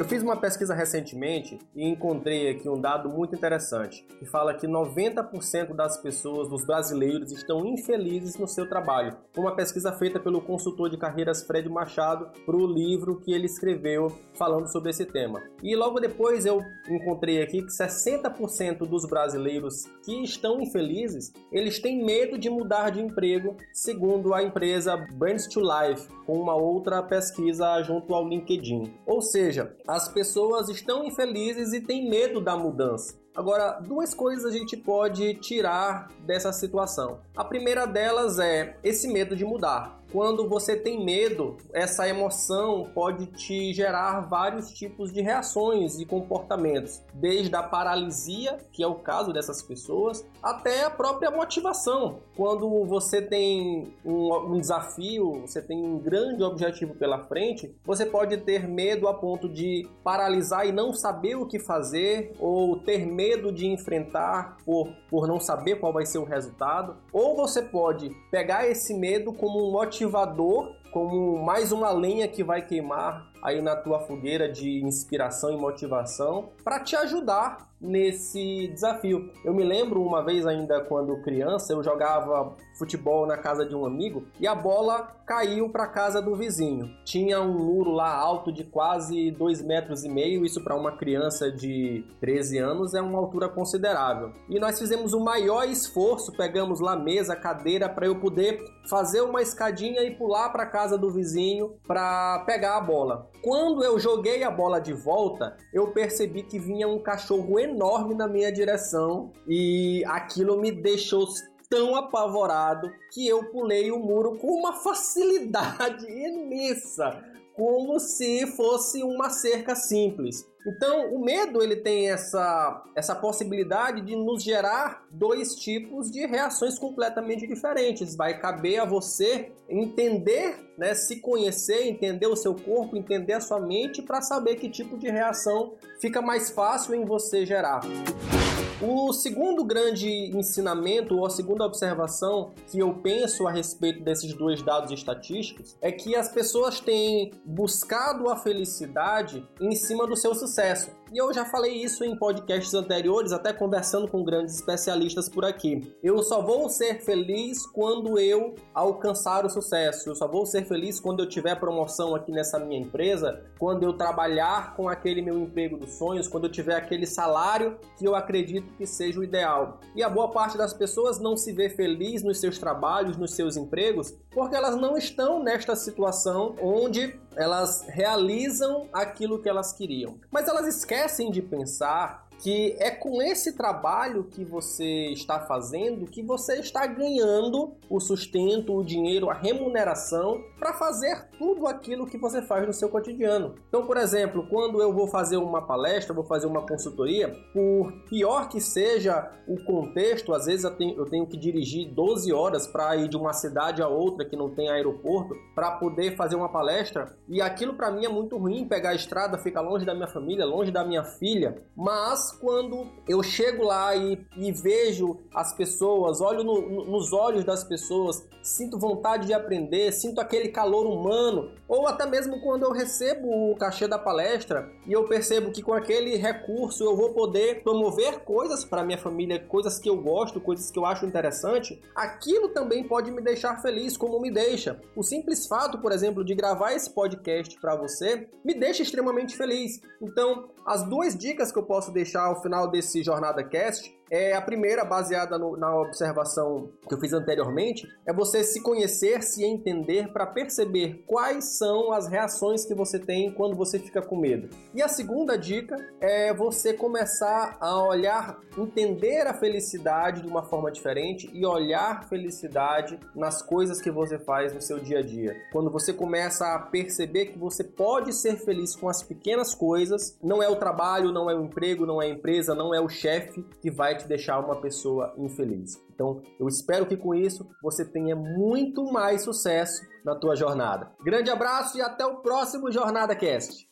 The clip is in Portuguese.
Eu fiz uma pesquisa recentemente e encontrei aqui um dado muito interessante, que fala que 90% das pessoas, dos brasileiros, estão infelizes no seu trabalho. Uma pesquisa feita pelo consultor de carreiras Fred Machado para o livro que ele escreveu falando sobre esse tema. E logo depois eu encontrei aqui que 60% dos brasileiros que estão infelizes, eles têm medo de mudar de emprego, segundo a empresa Brands to Life, com uma outra pesquisa junto ao LinkedIn. Ou seja, as pessoas estão infelizes e têm medo da mudança. Agora, duas coisas a gente pode tirar dessa situação. A primeira delas é esse medo de mudar. Quando você tem medo, essa emoção pode te gerar vários tipos de reações e comportamentos, desde a paralisia, que é o caso dessas pessoas, até a própria motivação. Quando você tem um, um desafio, você tem um grande objetivo pela frente, você pode ter medo a ponto de paralisar e não saber o que fazer, ou ter medo de enfrentar por, por não saber qual vai ser o resultado, ou você pode pegar esse medo como um motivo motivador, como mais uma lenha que vai queimar aí na tua fogueira de inspiração e motivação para te ajudar nesse desafio. Eu me lembro uma vez ainda quando criança, eu jogava futebol na casa de um amigo e a bola caiu para casa do vizinho. Tinha um muro lá alto de quase dois metros e meio, isso para uma criança de 13 anos é uma altura considerável. E nós fizemos o maior esforço, pegamos lá mesa, cadeira para eu poder fazer uma escadinha e pular para casa do vizinho para pegar a bola. Quando eu joguei a bola de volta, eu percebi que vinha um cachorro enorme na minha direção e aquilo me deixou tão apavorado que eu pulei o muro com uma facilidade imensa, como se fosse uma cerca simples. Então, o medo ele tem essa, essa possibilidade de nos gerar dois tipos de reações completamente diferentes. Vai caber a você entender, né, se conhecer, entender o seu corpo, entender a sua mente para saber que tipo de reação fica mais fácil em você gerar. O segundo grande ensinamento, ou a segunda observação que eu penso a respeito desses dois dados estatísticos, é que as pessoas têm buscado a felicidade em cima do seu sucesso. E eu já falei isso em podcasts anteriores, até conversando com grandes especialistas por aqui. Eu só vou ser feliz quando eu alcançar o sucesso. Eu só vou ser feliz quando eu tiver promoção aqui nessa minha empresa, quando eu trabalhar com aquele meu emprego dos sonhos, quando eu tiver aquele salário que eu acredito que seja o ideal. E a boa parte das pessoas não se vê feliz nos seus trabalhos, nos seus empregos, porque elas não estão nesta situação onde elas realizam aquilo que elas queriam. Mas elas esquecem de pensar que é com esse trabalho que você está fazendo que você está ganhando o sustento, o dinheiro, a remuneração para fazer tudo aquilo que você faz no seu cotidiano. Então, por exemplo, quando eu vou fazer uma palestra, vou fazer uma consultoria, por pior que seja o contexto, às vezes eu tenho, eu tenho que dirigir 12 horas para ir de uma cidade a outra que não tem aeroporto para poder fazer uma palestra, e aquilo para mim é muito ruim pegar a estrada, ficar longe da minha família, longe da minha filha, mas quando eu chego lá e, e vejo as pessoas, olho no, no, nos olhos das pessoas, sinto vontade de aprender, sinto aquele calor humano, ou até mesmo quando eu recebo o cachê da palestra e eu percebo que com aquele recurso eu vou poder promover coisas para minha família, coisas que eu gosto, coisas que eu acho interessante, aquilo também pode me deixar feliz, como me deixa. O simples fato, por exemplo, de gravar esse podcast para você me deixa extremamente feliz. Então, as duas dicas que eu posso deixar deixar ao final desse Jornada Cast é a primeira, baseada no, na observação que eu fiz anteriormente, é você se conhecer, se entender para perceber quais são as reações que você tem quando você fica com medo. E a segunda dica é você começar a olhar, entender a felicidade de uma forma diferente e olhar felicidade nas coisas que você faz no seu dia a dia. Quando você começa a perceber que você pode ser feliz com as pequenas coisas, não é o trabalho, não é o emprego, não é a empresa, não é o chefe que vai te deixar uma pessoa infeliz. Então, eu espero que com isso você tenha muito mais sucesso na tua jornada. Grande abraço e até o próximo Jornada Cast.